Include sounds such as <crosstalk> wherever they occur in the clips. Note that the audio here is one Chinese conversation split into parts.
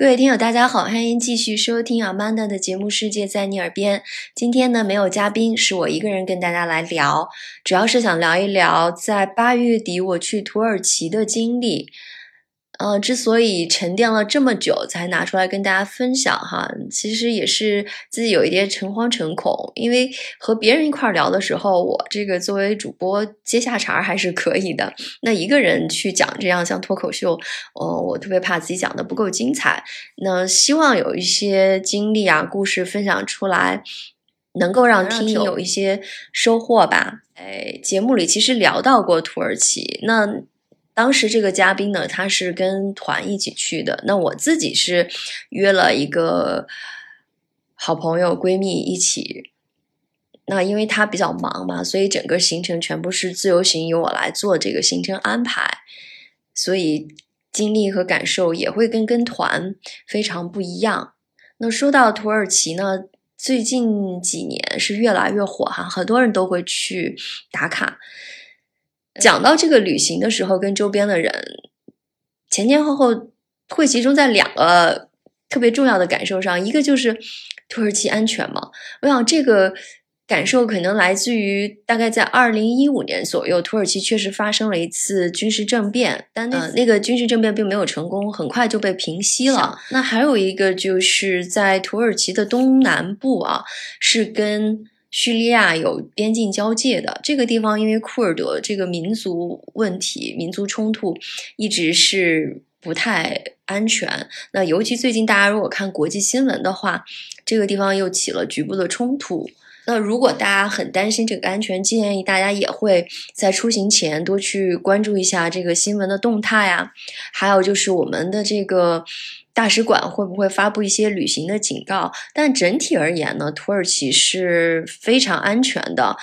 各位听友，大家好，欢迎继续收听阿曼达的节目《世界在你耳边》。今天呢，没有嘉宾，是我一个人跟大家来聊，主要是想聊一聊在八月底我去土耳其的经历。呃，之所以沉淀了这么久才拿出来跟大家分享哈，其实也是自己有一点诚惶诚恐，因为和别人一块聊的时候，我这个作为主播接下茬还是可以的。那一个人去讲这样像脱口秀，呃，我特别怕自己讲的不够精彩。那希望有一些经历啊、故事分享出来，能够让听友有一些收获吧。哎，节目里其实聊到过土耳其，那。当时这个嘉宾呢，他是跟团一起去的。那我自己是约了一个好朋友闺蜜一起。那因为她比较忙嘛，所以整个行程全部是自由行，由我来做这个行程安排。所以经历和感受也会跟跟团非常不一样。那说到土耳其呢，最近几年是越来越火哈，很多人都会去打卡。讲到这个旅行的时候，跟周边的人前前后后会集中在两个特别重要的感受上，一个就是土耳其安全嘛。我想这个感受可能来自于大概在二零一五年左右，土耳其确实发生了一次军事政变，但那那个军事政变并没有成功，很快就被平息了。那还有一个就是在土耳其的东南部啊，是跟。叙利亚有边境交界的这个地方，因为库尔德这个民族问题、民族冲突一直是不太安全。那尤其最近大家如果看国际新闻的话，这个地方又起了局部的冲突。那如果大家很担心这个安全，建议大家也会在出行前多去关注一下这个新闻的动态啊。还有就是我们的这个。大使馆会不会发布一些旅行的警告？但整体而言呢，土耳其是非常安全的，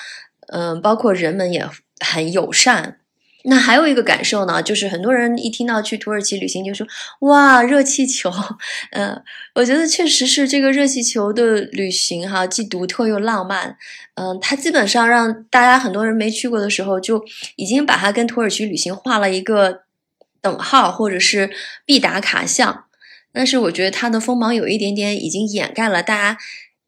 嗯，包括人们也很友善。那还有一个感受呢，就是很多人一听到去土耳其旅行就说：“哇，热气球！”嗯，<laughs> 我觉得确实是这个热气球的旅行哈，既独特又浪漫。嗯，它基本上让大家很多人没去过的时候，就已经把它跟土耳其旅行画了一个等号，或者是必打卡项。但是我觉得它的锋芒有一点点已经掩盖了大家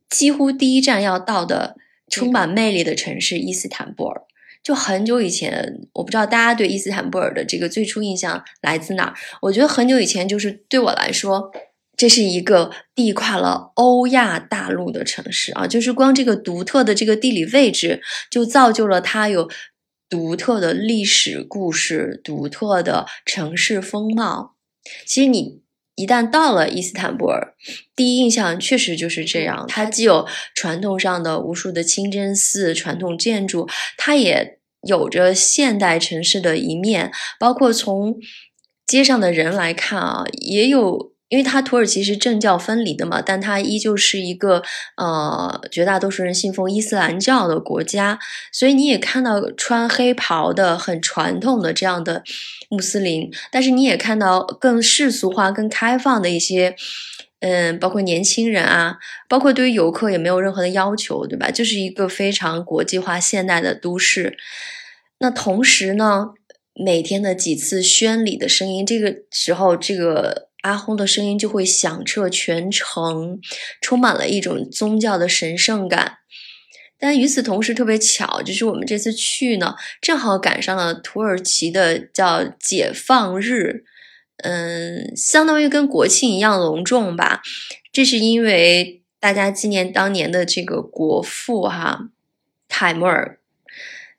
几乎第一站要到的充满魅力的城市伊斯坦布尔。就很久以前，我不知道大家对伊斯坦布尔的这个最初印象来自哪儿。我觉得很久以前就是对我来说，这是一个地跨了欧亚大陆的城市啊，就是光这个独特的这个地理位置，就造就了它有独特的历史故事、独特的城市风貌。其实你。一旦到了伊斯坦布尔，第一印象确实就是这样。它既有传统上的无数的清真寺、传统建筑，它也有着现代城市的一面。包括从街上的人来看啊，也有。因为它土耳其是政教分离的嘛，但它依旧是一个呃绝大多数人信奉伊斯兰教的国家，所以你也看到穿黑袍的很传统的这样的穆斯林，但是你也看到更世俗化、更开放的一些，嗯，包括年轻人啊，包括对于游客也没有任何的要求，对吧？就是一个非常国际化、现代的都市。那同时呢，每天的几次宣礼的声音，这个时候这个。阿訇的声音就会响彻全城，充满了一种宗教的神圣感。但与此同时，特别巧，就是我们这次去呢，正好赶上了土耳其的叫解放日，嗯，相当于跟国庆一样隆重吧。这是因为大家纪念当年的这个国父哈泰穆尔，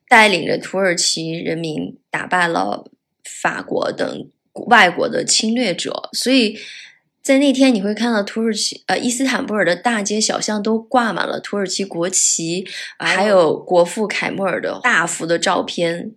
带领着土耳其人民打败了法国等。外国的侵略者，所以。在那天，你会看到土耳其呃伊斯坦布尔的大街小巷都挂满了土耳其国旗，还有国父凯末尔的大幅的照片。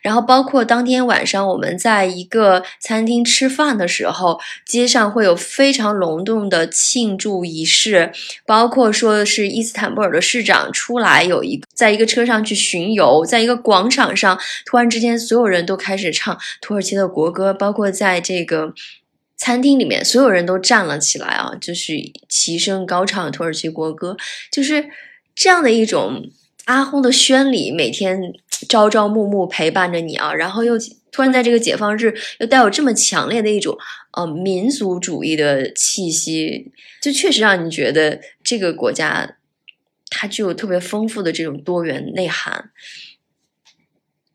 然后，包括当天晚上我们在一个餐厅吃饭的时候，街上会有非常隆重的庆祝仪式，包括说是伊斯坦布尔的市长出来，有一在一个车上去巡游，在一个广场上，突然之间所有人都开始唱土耳其的国歌，包括在这个。餐厅里面所有人都站了起来啊，就是齐声高唱土耳其国歌，就是这样的一种阿訇的宣礼，每天朝朝暮暮陪伴着你啊，然后又突然在这个解放日又带有这么强烈的一种呃民族主义的气息，就确实让你觉得这个国家它具有特别丰富的这种多元内涵。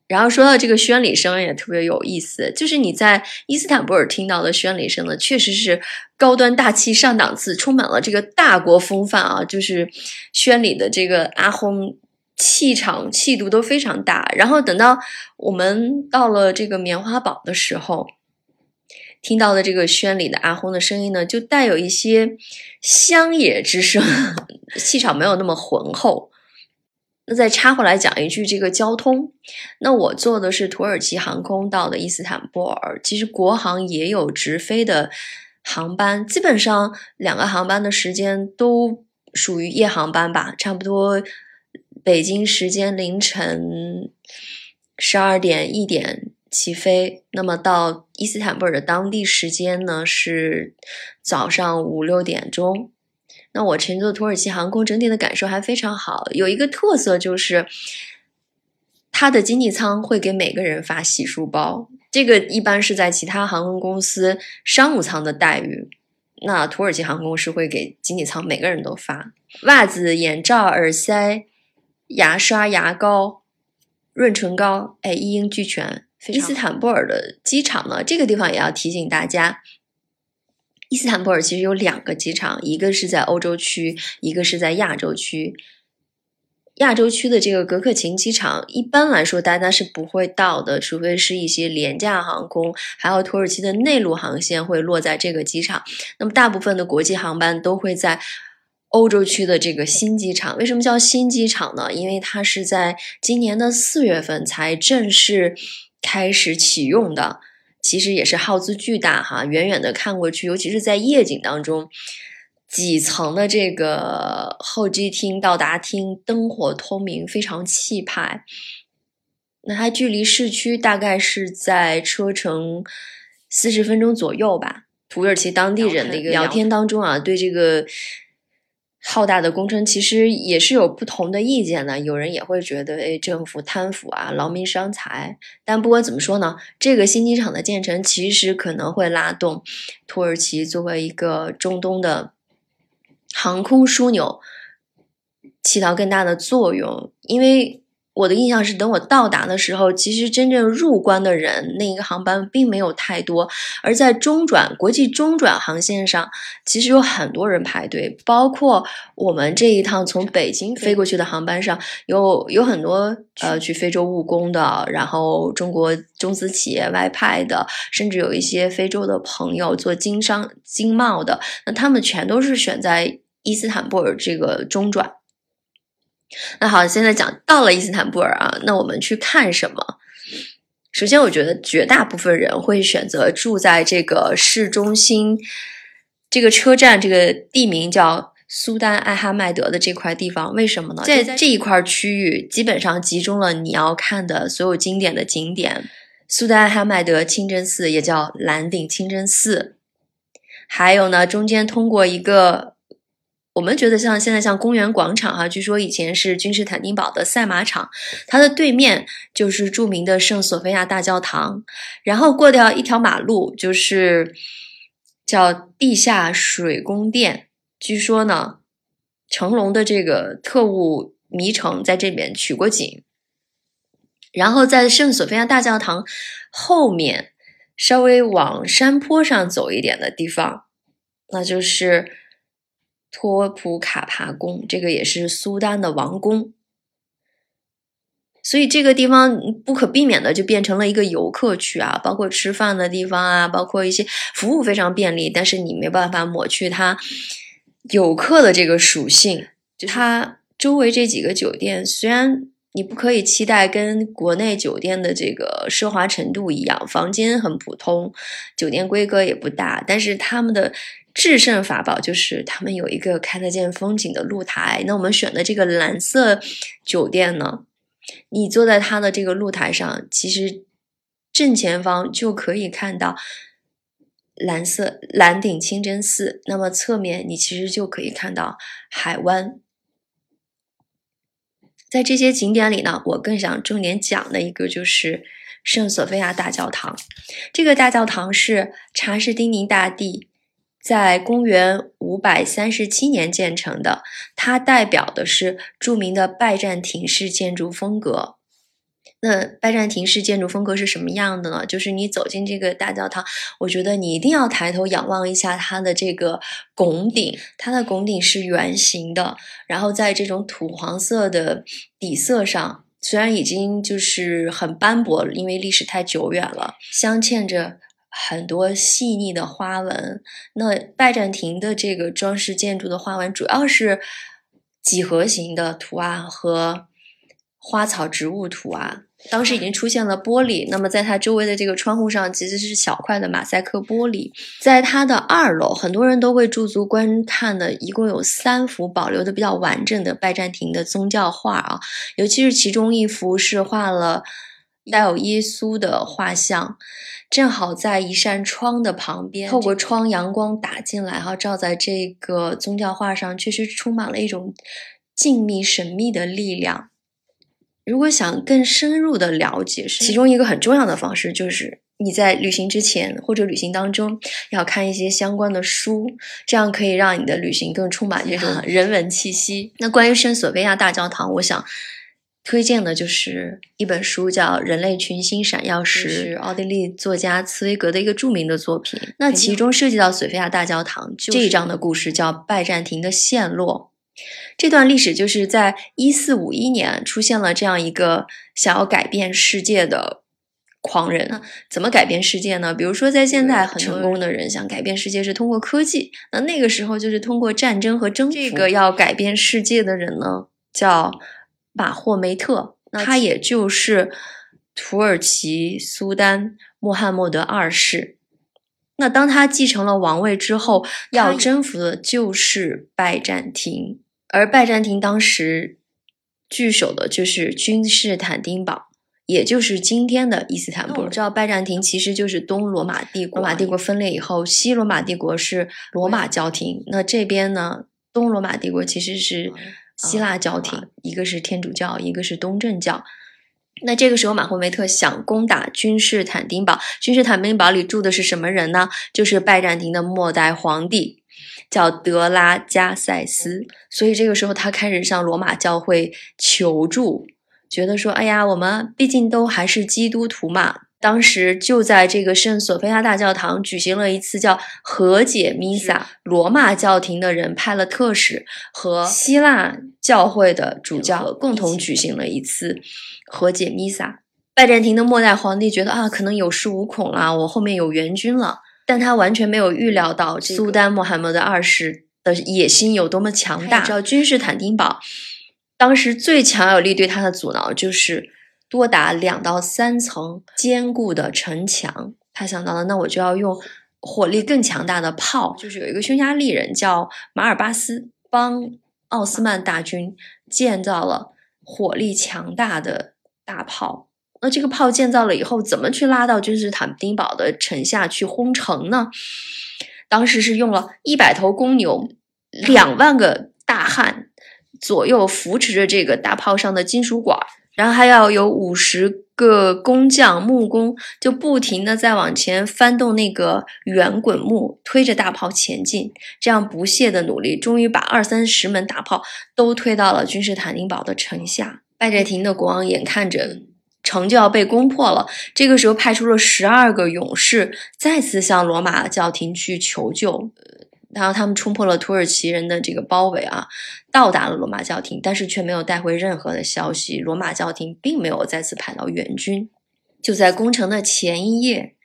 然后说到这个宣礼声也特别有意思，就是你在伊斯坦布尔听到的宣礼声呢，确实是高端大气上档次，充满了这个大国风范啊，就是宣礼的这个阿訇气场气度都非常大。然后等到我们到了这个棉花堡的时候，听到的这个宣礼的阿訇的声音呢，就带有一些乡野之声，<laughs> 气场没有那么浑厚。那再插回来讲一句，这个交通，那我坐的是土耳其航空到的伊斯坦布尔，其实国航也有直飞的航班，基本上两个航班的时间都属于夜航班吧，差不多北京时间凌晨十二点一点起飞，那么到伊斯坦布尔的当地时间呢是早上五六点钟。那我乘坐土耳其航空，整体的感受还非常好。有一个特色就是，它的经济舱会给每个人发洗漱包，这个一般是在其他航空公司商务舱的待遇。那土耳其航空是会给经济舱每个人都发袜子、眼罩、耳塞、牙刷、牙膏、润唇膏，哎，一应俱全。伊斯坦布尔的机场呢，这个地方也要提醒大家。伊斯坦布尔其实有两个机场，一个是在欧洲区，一个是在亚洲区。亚洲区的这个格克琴机场，一般来说大家是不会到的，除非是一些廉价航空，还有土耳其的内陆航线会落在这个机场。那么大部分的国际航班都会在欧洲区的这个新机场。为什么叫新机场呢？因为它是在今年的四月份才正式开始启用的。其实也是耗资巨大哈，远远的看过去，尤其是在夜景当中，几层的这个候机厅、到达厅灯火通明，非常气派。那它距离市区大概是在车程四十分钟左右吧。土耳其当地人的一个聊天当中啊，对这个。浩大的工程其实也是有不同的意见的，有人也会觉得，哎，政府贪腐啊，劳民伤财。但不管怎么说呢，这个新机场的建成其实可能会拉动土耳其作为一个中东的航空枢纽，起到更大的作用，因为。我的印象是，等我到达的时候，其实真正入关的人，那一个航班并没有太多。而在中转国际中转航线上，其实有很多人排队，包括我们这一趟从北京飞过去的航班上，有有很多呃去非洲务工的，然后中国中资企业外派的，甚至有一些非洲的朋友做经商经贸的，那他们全都是选在伊斯坦布尔这个中转。那好，现在讲到了伊斯坦布尔啊，那我们去看什么？首先，我觉得绝大部分人会选择住在这个市中心，这个车站，这个地名叫苏丹艾哈迈德的这块地方。为什么呢？在这一块区域，基本上集中了你要看的所有经典的景点：苏丹艾哈迈德清真寺，也叫蓝顶清真寺。还有呢，中间通过一个。我们觉得像现在像公园广场哈，据说以前是君士坦丁堡的赛马场，它的对面就是著名的圣索菲亚大教堂，然后过掉一条马路就是叫地下水宫殿，据说呢成龙的这个特务迷城在这边取过景，然后在圣索菲亚大教堂后面稍微往山坡上走一点的地方，那就是。托普卡帕宫，这个也是苏丹的王宫，所以这个地方不可避免的就变成了一个游客区啊，包括吃饭的地方啊，包括一些服务非常便利，但是你没办法抹去它游客的这个属性。就它周围这几个酒店，虽然你不可以期待跟国内酒店的这个奢华程度一样，房间很普通，酒店规格也不大，但是他们的。制胜法宝就是他们有一个看得见风景的露台。那我们选的这个蓝色酒店呢，你坐在它的这个露台上，其实正前方就可以看到蓝色蓝顶清真寺。那么侧面你其实就可以看到海湾。在这些景点里呢，我更想重点讲的一个就是圣索菲亚大教堂。这个大教堂是查士丁尼大帝在公元五百三十七年建成的，它代表的是著名的拜占庭式建筑风格。那拜占庭式建筑风格是什么样的呢？就是你走进这个大教堂，我觉得你一定要抬头仰望一下它的这个拱顶，它的拱顶是圆形的，然后在这种土黄色的底色上，虽然已经就是很斑驳，因为历史太久远了，镶嵌着很多细腻的花纹。那拜占庭的这个装饰建筑的花纹主要是几何形的图案和花草植物图案。当时已经出现了玻璃，那么在它周围的这个窗户上其实是小块的马赛克玻璃。在它的二楼，很多人都会驻足观看的，一共有三幅保留的比较完整的拜占庭的宗教画啊，尤其是其中一幅是画了带有耶稣的画像，正好在一扇窗的旁边，透过窗阳光打进来，哈，照在这个宗教画上，确实充满了一种静谧神秘的力量。如果想更深入的了解，其中一个很重要的方式就是你在旅行之前或者旅行当中要看一些相关的书，这样可以让你的旅行更充满这种 <laughs> 人文气息。那关于圣索菲亚大教堂，我想推荐的就是一本书，叫《人类群星闪耀时》，是奥地利作家茨威格的一个著名的作品。那其中涉及到索菲亚大教堂这一章的故事，叫拜占庭的陷落。这段历史就是在一四五一年出现了这样一个想要改变世界的狂人。怎么改变世界呢？比如说，在现在很成功的人想改变世界是通过科技，那那个时候就是通过战争和征服。这个要改变世界的人呢，叫马霍梅特，他也就是土耳其苏丹穆罕默德二世。那当他继承了王位之后，要征服的就是拜占庭。而拜占庭当时据守的就是君士坦丁堡，也就是今天的伊斯坦布尔。我知道拜占庭其实就是东罗马帝国，罗马帝国分裂以后，西罗马帝国是罗马教廷，那这边呢，东罗马帝国其实是希腊教廷，一个是天主教，一个是东正教。那这个时候，马霍梅特想攻打君士坦丁堡，君士坦丁堡里住的是什么人呢？就是拜占庭的末代皇帝。叫德拉加塞斯，所以这个时候他开始向罗马教会求助，觉得说：“哎呀，我们毕竟都还是基督徒嘛。”当时就在这个圣索菲亚大教堂举行了一次叫和解弥撒，罗马教廷的人派了特使和希腊教会的主教共同举行了一次和解弥撒。拜占庭的末代皇帝觉得啊，可能有恃无恐了，我后面有援军了。但他完全没有预料到苏丹穆罕默德二世的野心有多么强大。知道君士坦丁堡当时最强有力对他的阻挠就是多达两到三层坚固的城墙。他想到了，那我就要用火力更强大的炮。就是有一个匈牙利人叫马尔巴斯，帮奥斯曼大军建造了火力强大的大炮。那这个炮建造了以后，怎么去拉到君士坦丁堡的城下去轰城呢？当时是用了一百头公牛，两万个大汉左右扶持着这个大炮上的金属管，然后还要有五十个工匠木工，就不停的在往前翻动那个圆滚木，推着大炮前进。这样不懈的努力，终于把二三十门大炮都推到了君士坦丁堡的城下。拜占庭的国王眼看着。城就要被攻破了，这个时候派出了十二个勇士，再次向罗马教廷去求救。然后他们冲破了土耳其人的这个包围啊，到达了罗马教廷，但是却没有带回任何的消息。罗马教廷并没有再次派到援军。就在攻城的前一夜，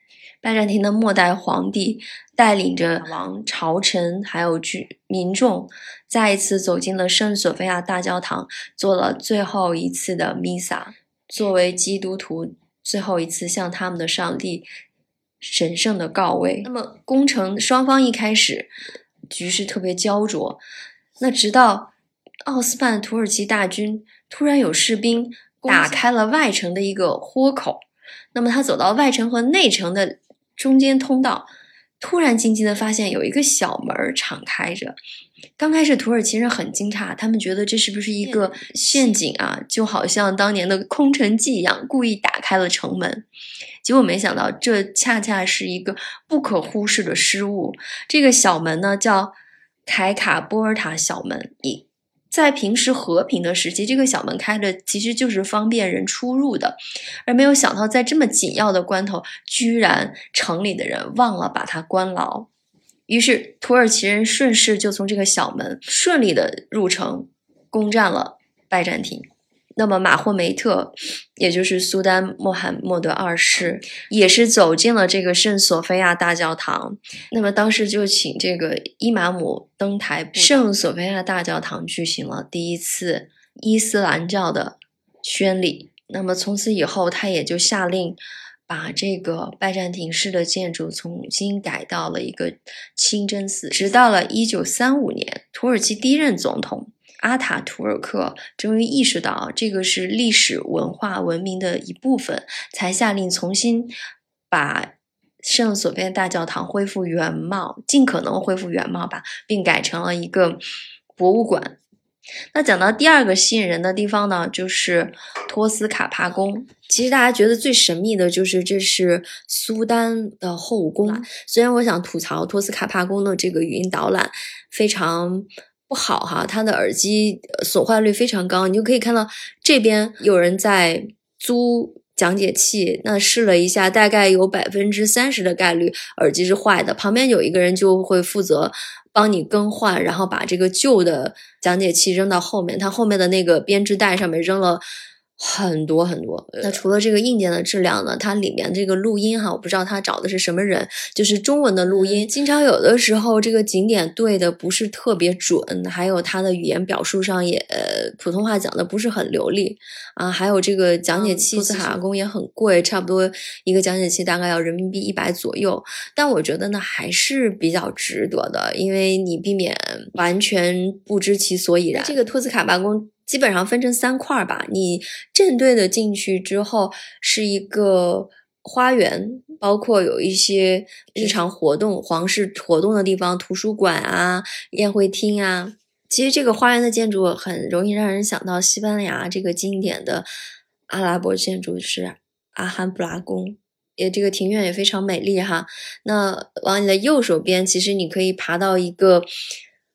拜占庭的末代皇帝带领着王朝臣还有居民众，再一次走进了圣索菲亚大教堂，做了最后一次的弥撒。作为基督徒最后一次向他们的上帝神圣的告慰。那么，攻城双方一开始局势特别焦灼，那直到奥斯曼土耳其大军突然有士兵打开了外城的一个豁口，那么他走到外城和内城的中间通道，突然惊奇的发现有一个小门儿敞开着。刚开始土耳其人很惊诧，他们觉得这是不是一个陷阱啊？就好像当年的空城计一样，故意打开了城门。结果没想到，这恰恰是一个不可忽视的失误。这个小门呢，叫凯卡波尔塔小门。一在平时和平的时期，这个小门开着其实就是方便人出入的，而没有想到在这么紧要的关头，居然城里的人忘了把它关牢。于是土耳其人顺势就从这个小门顺利的入城，攻占了拜占庭。那么马霍梅特，也就是苏丹穆罕默德二世，也是走进了这个圣索菲亚大教堂。那么当时就请这个伊玛姆登台，圣索菲亚大教堂举行了第一次伊斯兰教的宣礼。那么从此以后，他也就下令把这个拜占庭式的建筑重新改到了一个清真寺。直到了一九三五年，土耳其第一任总统。阿塔图尔克终于意识到这个是历史文化文明的一部分，才下令重新把圣索菲亚大教堂恢复原貌，尽可能恢复原貌吧，并改成了一个博物馆。那讲到第二个吸引人的地方呢，就是托斯卡帕宫。其实大家觉得最神秘的就是这是苏丹的后宫。虽然我想吐槽托斯卡帕宫的这个语音导览非常。好哈，它的耳机损坏率非常高，你就可以看到这边有人在租讲解器，那试了一下，大概有百分之三十的概率耳机是坏的。旁边有一个人就会负责帮你更换，然后把这个旧的讲解器扔到后面，他后面的那个编织袋上面扔了。很多很多。那除了这个硬件的质量呢？它里面这个录音哈，我不知道他找的是什么人，就是中文的录音，经常有的时候这个景点对的不是特别准，还有他的语言表述上也普通话讲的不是很流利啊。还有这个讲解器，斯卡宫也很贵，差不多一个讲解器大概要人民币一百左右。但我觉得呢还是比较值得的，因为你避免完全不知其所以然。这个托斯卡巴宫。基本上分成三块吧。你正对的进去之后是一个花园，包括有一些日常活动、皇室活动的地方，图书馆啊、宴会厅啊。其实这个花园的建筑很容易让人想到西班牙这个经典的阿拉伯建筑是阿罕布拉宫，也这个庭院也非常美丽哈。那往你的右手边，其实你可以爬到一个。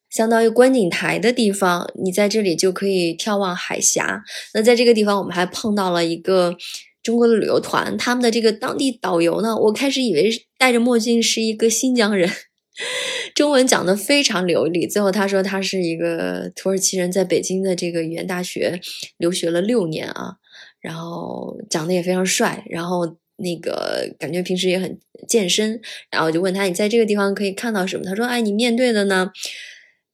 相当于观景台的地方，你在这里就可以眺望海峡。那在这个地方，我们还碰到了一个中国的旅游团，他们的这个当地导游呢，我开始以为戴着墨镜是一个新疆人，<laughs> 中文讲的非常流利。最后他说他是一个土耳其人，在北京的这个语言大学留学了六年啊，然后长得也非常帅，然后那个感觉平时也很健身。然后我就问他，你在这个地方可以看到什么？他说，哎，你面对的呢？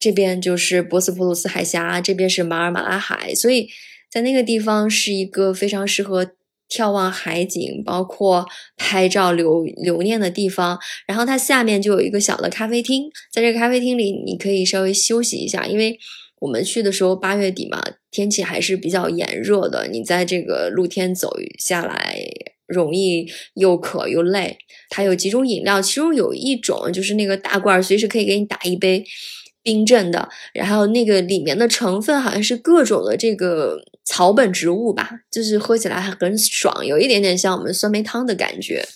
这边就是博斯普鲁斯海峡，这边是马尔马拉海，所以在那个地方是一个非常适合眺望海景，包括拍照留留念的地方。然后它下面就有一个小的咖啡厅，在这个咖啡厅里，你可以稍微休息一下，因为我们去的时候八月底嘛，天气还是比较炎热的。你在这个露天走下来，容易又渴又累。它有几种饮料，其中有一种就是那个大罐，随时可以给你打一杯。冰镇的，然后那个里面的成分好像是各种的这个草本植物吧，就是喝起来还很爽，有一点点像我们酸梅汤的感觉。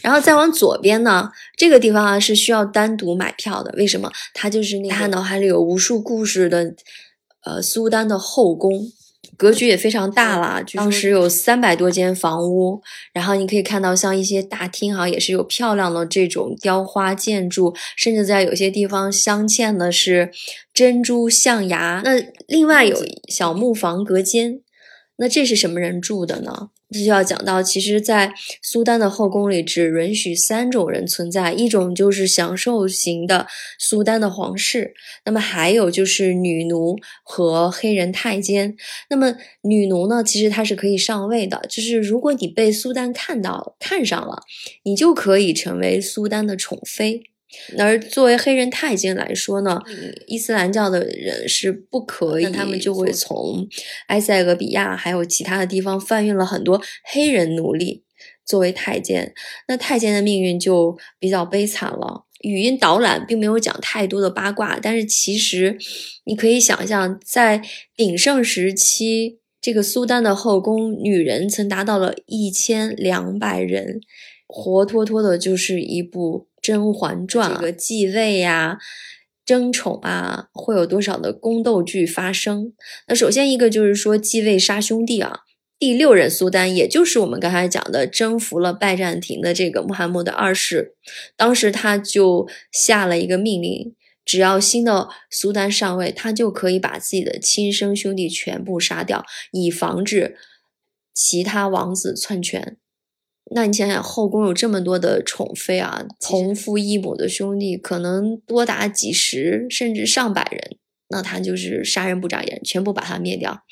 然后再往左边呢，这个地方啊是需要单独买票的，为什么？它就是那他脑海里有无数故事的，呃，苏丹的后宫。格局也非常大了，当时有三百多间房屋，然后你可以看到像一些大厅哈，也是有漂亮的这种雕花建筑，甚至在有些地方镶嵌的是珍珠象牙。那另外有小木房隔间，那这是什么人住的呢？这就要讲到，其实，在苏丹的后宫里，只允许三种人存在，一种就是享受型的苏丹的皇室，那么还有就是女奴和黑人太监。那么女奴呢，其实她是可以上位的，就是如果你被苏丹看到看上了，你就可以成为苏丹的宠妃。而作为黑人太监来说呢，伊斯兰教的人是不可以，他们就会从埃塞俄比亚还有其他的地方贩运了很多黑人奴隶。作为太监。那太监的命运就比较悲惨了。语音导览并没有讲太多的八卦，但是其实你可以想象，在鼎盛时期，这个苏丹的后宫女人曾达到了一千两百人，活脱脱的就是一部《甄嬛传》。这个继位呀。争宠啊，会有多少的宫斗剧发生？那首先一个就是说继位杀兄弟啊。第六任苏丹，也就是我们刚才讲的征服了拜占庭的这个穆罕默德二世，当时他就下了一个命令，只要新的苏丹上位，他就可以把自己的亲生兄弟全部杀掉，以防止其他王子篡权。那你想想，后宫有这么多的宠妃啊，同父异母的兄弟可能多达几十甚至上百人，那他就是杀人不眨眼，全部把他灭掉。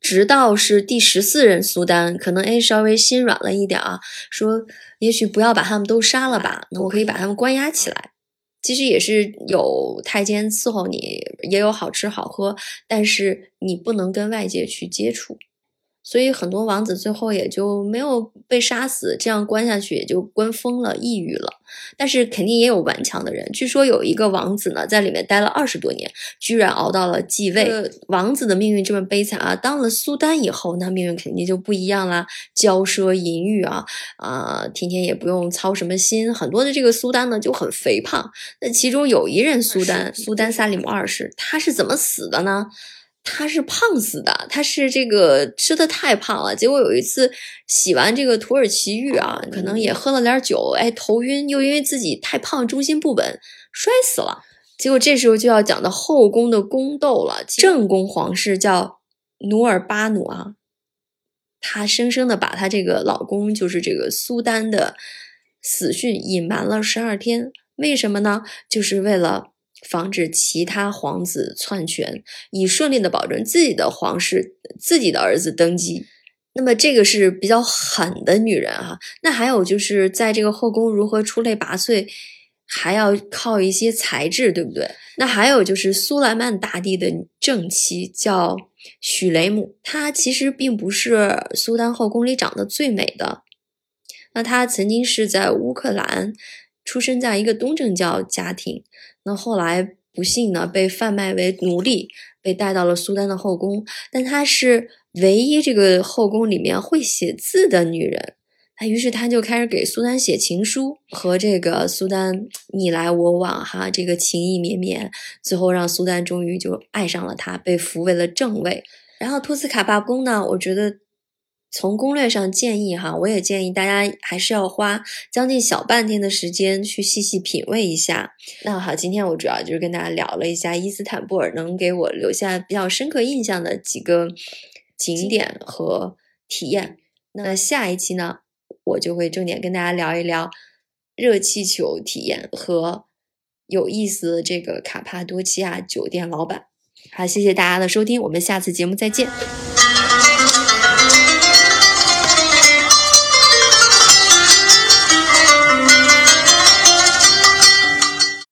直到是第十四任苏丹，可能哎稍微心软了一点啊，说也许不要把他们都杀了吧，那我可以把他们关押起来。其实也是有太监伺候你，也有好吃好喝，但是你不能跟外界去接触。所以很多王子最后也就没有被杀死，这样关下去也就关疯了、抑郁了。但是肯定也有顽强的人。据说有一个王子呢，在里面待了二十多年，居然熬到了继位。王子的命运这么悲惨啊！当了苏丹以后，那命运肯定就不一样啦，骄奢淫欲啊啊，天天也不用操什么心。很多的这个苏丹呢就很肥胖。那其中有一任苏丹，苏丹萨利姆二世，他是怎么死的呢？他是胖死的，他是这个吃的太胖了，结果有一次洗完这个土耳其浴啊，可能也喝了点酒，哎，头晕，又因为自己太胖，重心不稳，摔死了。结果这时候就要讲到后宫的宫斗了。正宫皇室叫努尔巴努啊，她生生的把她这个老公，就是这个苏丹的死讯隐瞒了十二天，为什么呢？就是为了。防止其他皇子篡权，以顺利的保证自己的皇室、自己的儿子登基。那么这个是比较狠的女人哈。那还有就是在这个后宫如何出类拔萃，还要靠一些才智，对不对？那还有就是苏莱曼大帝的正妻叫许雷姆，她其实并不是苏丹后宫里长得最美的。那她曾经是在乌克兰出生在一个东正教家庭。那后来不幸呢，被贩卖为奴隶，被带到了苏丹的后宫。但她是唯一这个后宫里面会写字的女人。那于是她就开始给苏丹写情书，和这个苏丹你来我往，哈，这个情意绵绵。最后让苏丹终于就爱上了她，被扶为了正位。然后托斯卡罢宫呢，我觉得。从攻略上建议哈，我也建议大家还是要花将近小半天的时间去细细品味一下。那好，今天我主要就是跟大家聊了一下伊斯坦布尔能给我留下比较深刻印象的几个景点和体验。那下一期呢，我就会重点跟大家聊一聊热气球体验和有意思的这个卡帕多奇亚酒店老板。好，谢谢大家的收听，我们下次节目再见。